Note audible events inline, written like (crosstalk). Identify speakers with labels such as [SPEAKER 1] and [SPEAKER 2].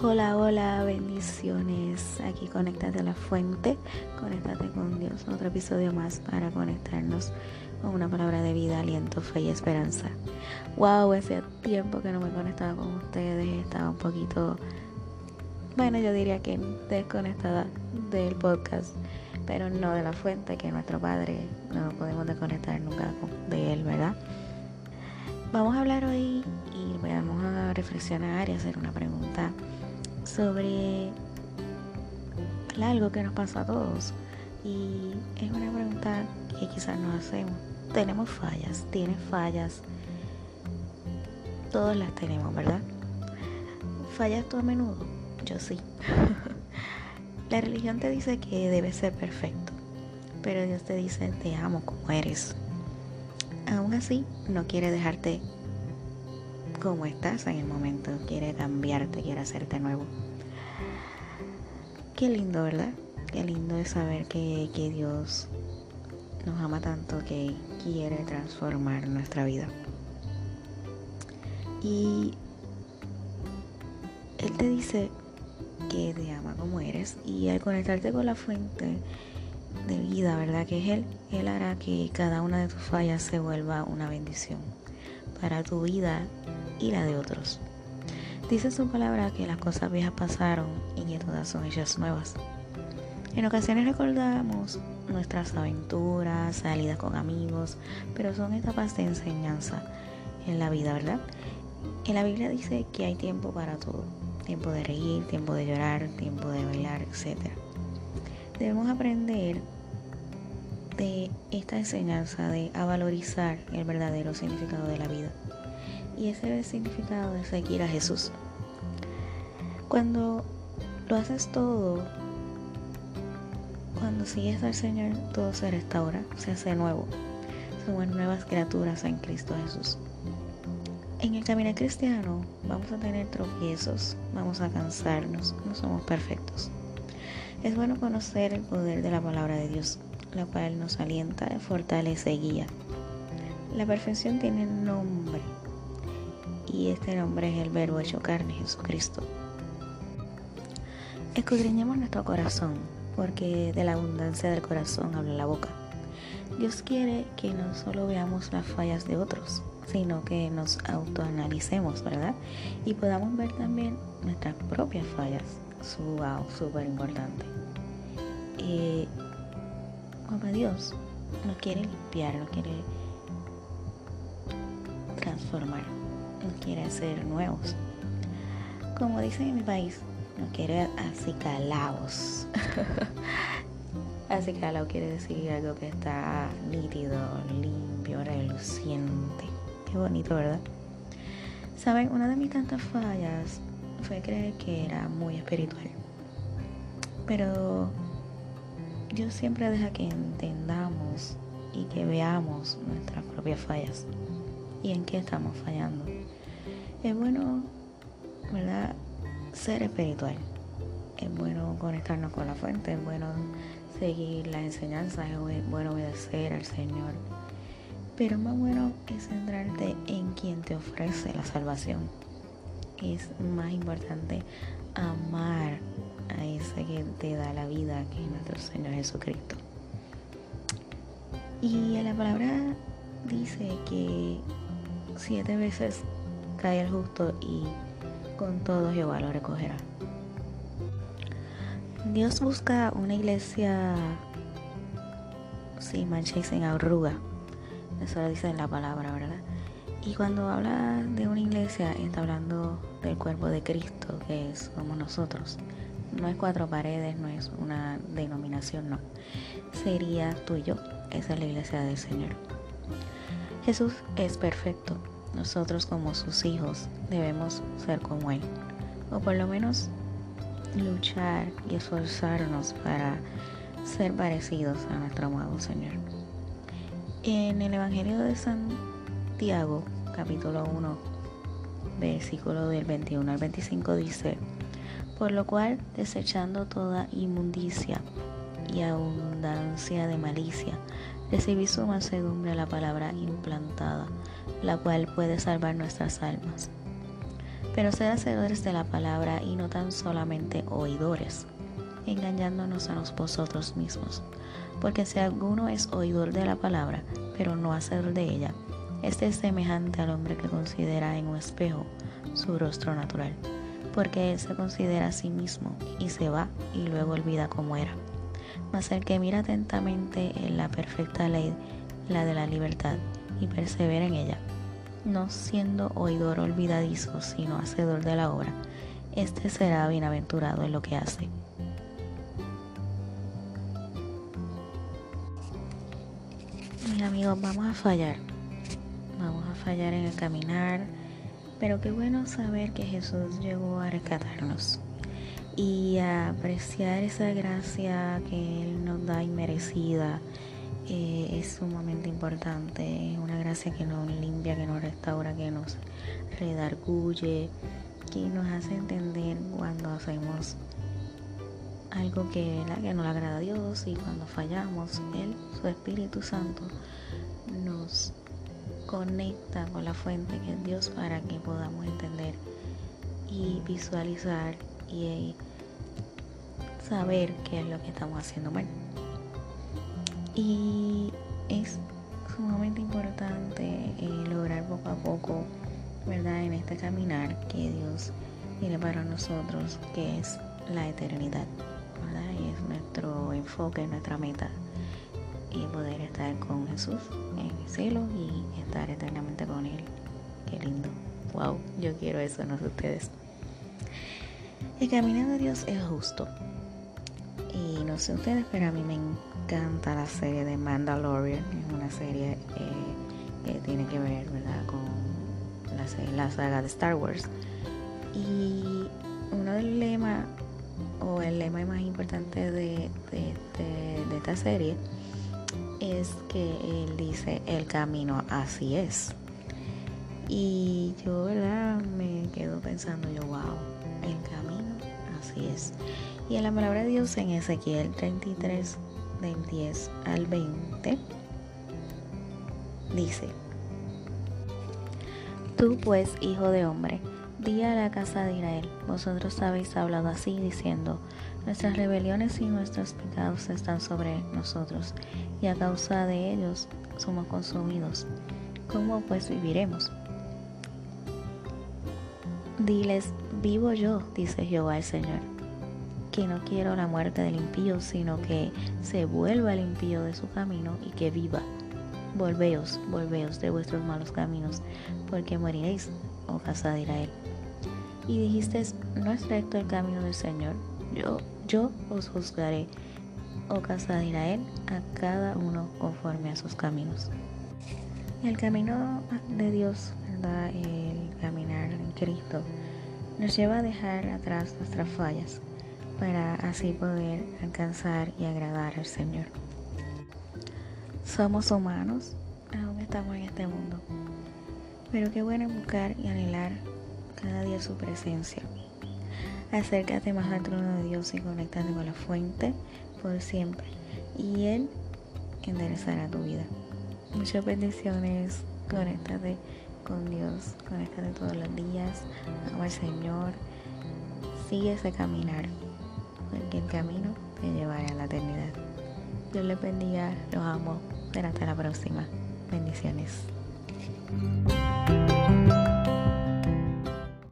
[SPEAKER 1] Hola, hola, bendiciones. Aquí conéctate a la fuente, conéctate con Dios. Otro episodio más para conectarnos con una palabra de vida, aliento, fe y esperanza. Wow, ese tiempo que no me conectaba con ustedes, estaba un poquito, bueno, yo diría que desconectada del podcast, pero no de la fuente, que nuestro Padre no podemos desconectar nunca de Él, ¿verdad? Vamos a hablar hoy y vamos a reflexionar y hacer una pregunta sobre algo que nos pasa a todos. Y es una pregunta que quizás nos hacemos. Tenemos fallas, tienes fallas. Todos las tenemos, ¿verdad? ¿Fallas tú a menudo? Yo sí. (laughs) La religión te dice que debes ser perfecto, pero Dios te dice te amo como eres. Aún así, no quiere dejarte como estás en el momento, quiere cambiarte, quiere hacerte nuevo. Qué lindo, ¿verdad? Qué lindo es saber que, que Dios nos ama tanto que quiere transformar nuestra vida. Y Él te dice que te ama como eres y al conectarte con la fuente de vida, ¿verdad? Que es Él, Él hará que cada una de tus fallas se vuelva una bendición para tu vida y la de otros. Dice su palabra que las cosas viejas pasaron y que todas son hechas nuevas. En ocasiones recordamos nuestras aventuras, salidas con amigos, pero son etapas de enseñanza en la vida, ¿verdad? En la Biblia dice que hay tiempo para todo. Tiempo de reír, tiempo de llorar, tiempo de bailar, etc. Debemos aprender de esta enseñanza de a valorizar el verdadero significado de la vida y ese significado es seguir a Jesús. Cuando lo haces todo, cuando sigues al Señor, todo se restaura, se hace nuevo. Somos nuevas criaturas en Cristo Jesús. En el camino cristiano vamos a tener tropiezos, vamos a cansarnos, no somos perfectos. Es bueno conocer el poder de la palabra de Dios, la cual nos alienta, fortalece y guía. La perfección tiene nombre y este nombre es el verbo hecho carne, Jesucristo. Escudriñemos nuestro corazón, porque de la abundancia del corazón habla la boca. Dios quiere que no solo veamos las fallas de otros, sino que nos autoanalicemos, ¿verdad? Y podamos ver también nuestras propias fallas. Wow, súper importante. Eh, papá Dios nos quiere limpiar, nos quiere transformar nos quiere ser nuevos. Como dicen en mi país, nos quiere acicalados. (laughs) Acicalado quiere decir algo que está nítido, limpio, reluciente. Qué bonito, ¿verdad? Saben, una de mis tantas fallas fue creer que era muy espiritual. Pero Dios siempre deja que entendamos y que veamos nuestras propias fallas y en qué estamos fallando. Es bueno, ¿verdad? Ser espiritual. Es bueno conectarnos con la fuente, es bueno seguir las enseñanzas, es bueno obedecer al Señor. Pero más bueno es centrarte en quien te ofrece la salvación. Es más importante amar a ese que te da la vida, que es nuestro Señor Jesucristo. Y la palabra dice que siete veces cae el justo y con todo Jehová lo recogerá. Dios busca una iglesia sin mancha y sin arruga. Eso lo dice en la palabra, ¿verdad? Y cuando habla de una iglesia, está hablando del cuerpo de Cristo, que es como nosotros. No es cuatro paredes, no es una denominación, no. Sería tú y yo. Esa es la iglesia del Señor. Jesús es perfecto. Nosotros como sus hijos debemos ser como Él. O por lo menos luchar y esforzarnos para ser parecidos a nuestro amado Señor. En el Evangelio de Santiago, capítulo 1, versículo del 21 al 25 dice, por lo cual desechando toda inmundicia y abundancia de malicia, recibí su mansedumbre la palabra implantada, la cual puede salvar nuestras almas. pero ser hacedores de la palabra y no tan solamente oidores, engañándonos a nosotros mismos. Porque si alguno es oidor de la palabra, pero no hacedor de ella, este es semejante al hombre que considera en un espejo su rostro natural, porque él se considera a sí mismo y se va y luego olvida cómo era. Mas el que mira atentamente en la perfecta ley, la de la libertad, y persevera en ella, no siendo oidor olvidadizo, sino hacedor de la obra, este será bienaventurado en lo que hace. Mis amigos, vamos a fallar. Vamos a fallar en el caminar, pero qué bueno saber que Jesús llegó a rescatarnos y apreciar esa gracia que Él nos da inmerecida eh, es sumamente importante. Es una gracia que nos limpia, que nos restaura, que nos redarguye, que nos hace entender cuando hacemos algo que, que no le agrada a Dios y cuando fallamos, Él, su Espíritu Santo, nos conecta con la fuente que es Dios para que podamos entender y visualizar y saber qué es lo que estamos haciendo mal. Y es sumamente importante eh, lograr poco a poco, ¿verdad? En este caminar que Dios tiene para nosotros, que es la eternidad, ¿verdad? Y es nuestro enfoque, nuestra meta. Y poder estar con Jesús en el cielo y estar eternamente con Él. Qué lindo. Wow, yo quiero eso, no sé ustedes. El camino de Dios es justo. Y no sé ustedes, pero a mí me encanta la serie de Mandalorian. Es una serie eh, que tiene que ver ¿verdad? con la, saga de Star Wars. Y uno del lema, o el lema más importante de, de esta serie, es que él dice, el camino así es. Y yo, ¿verdad? Me quedo pensando yo, wow, el camino así es. Y en la palabra de Dios en Ezequiel 33, del 10 al 20, dice, Tú pues, hijo de hombre, di a la casa de Israel, vosotros habéis hablado así, diciendo, Nuestras rebeliones y nuestros pecados están sobre nosotros, y a causa de ellos somos consumidos. ¿Cómo pues viviremos? Diles, vivo yo, dice Jehová el Señor que no quiero la muerte del impío, sino que se vuelva el impío de su camino y que viva. Volveos, volveos de vuestros malos caminos, porque moriréis, oh casa de Israel. Y dijiste, no es recto el camino del Señor, yo, yo os juzgaré, oh casa de Israel, a cada uno conforme a sus caminos. El camino de Dios, ¿verdad? el caminar en Cristo, nos lleva a dejar atrás nuestras fallas para así poder alcanzar y agradar al Señor. Somos humanos, aún estamos en este mundo, pero qué bueno buscar y anhelar cada día su presencia. Acércate más al trono de Dios y conéctate con la fuente por siempre, y Él enderezará tu vida. Muchas bendiciones, conéctate con Dios, conéctate todos los días, ama al Señor, sigue ese caminar porque el camino te llevará a la eternidad. Dios les bendiga, los amo, hasta la próxima. Bendiciones.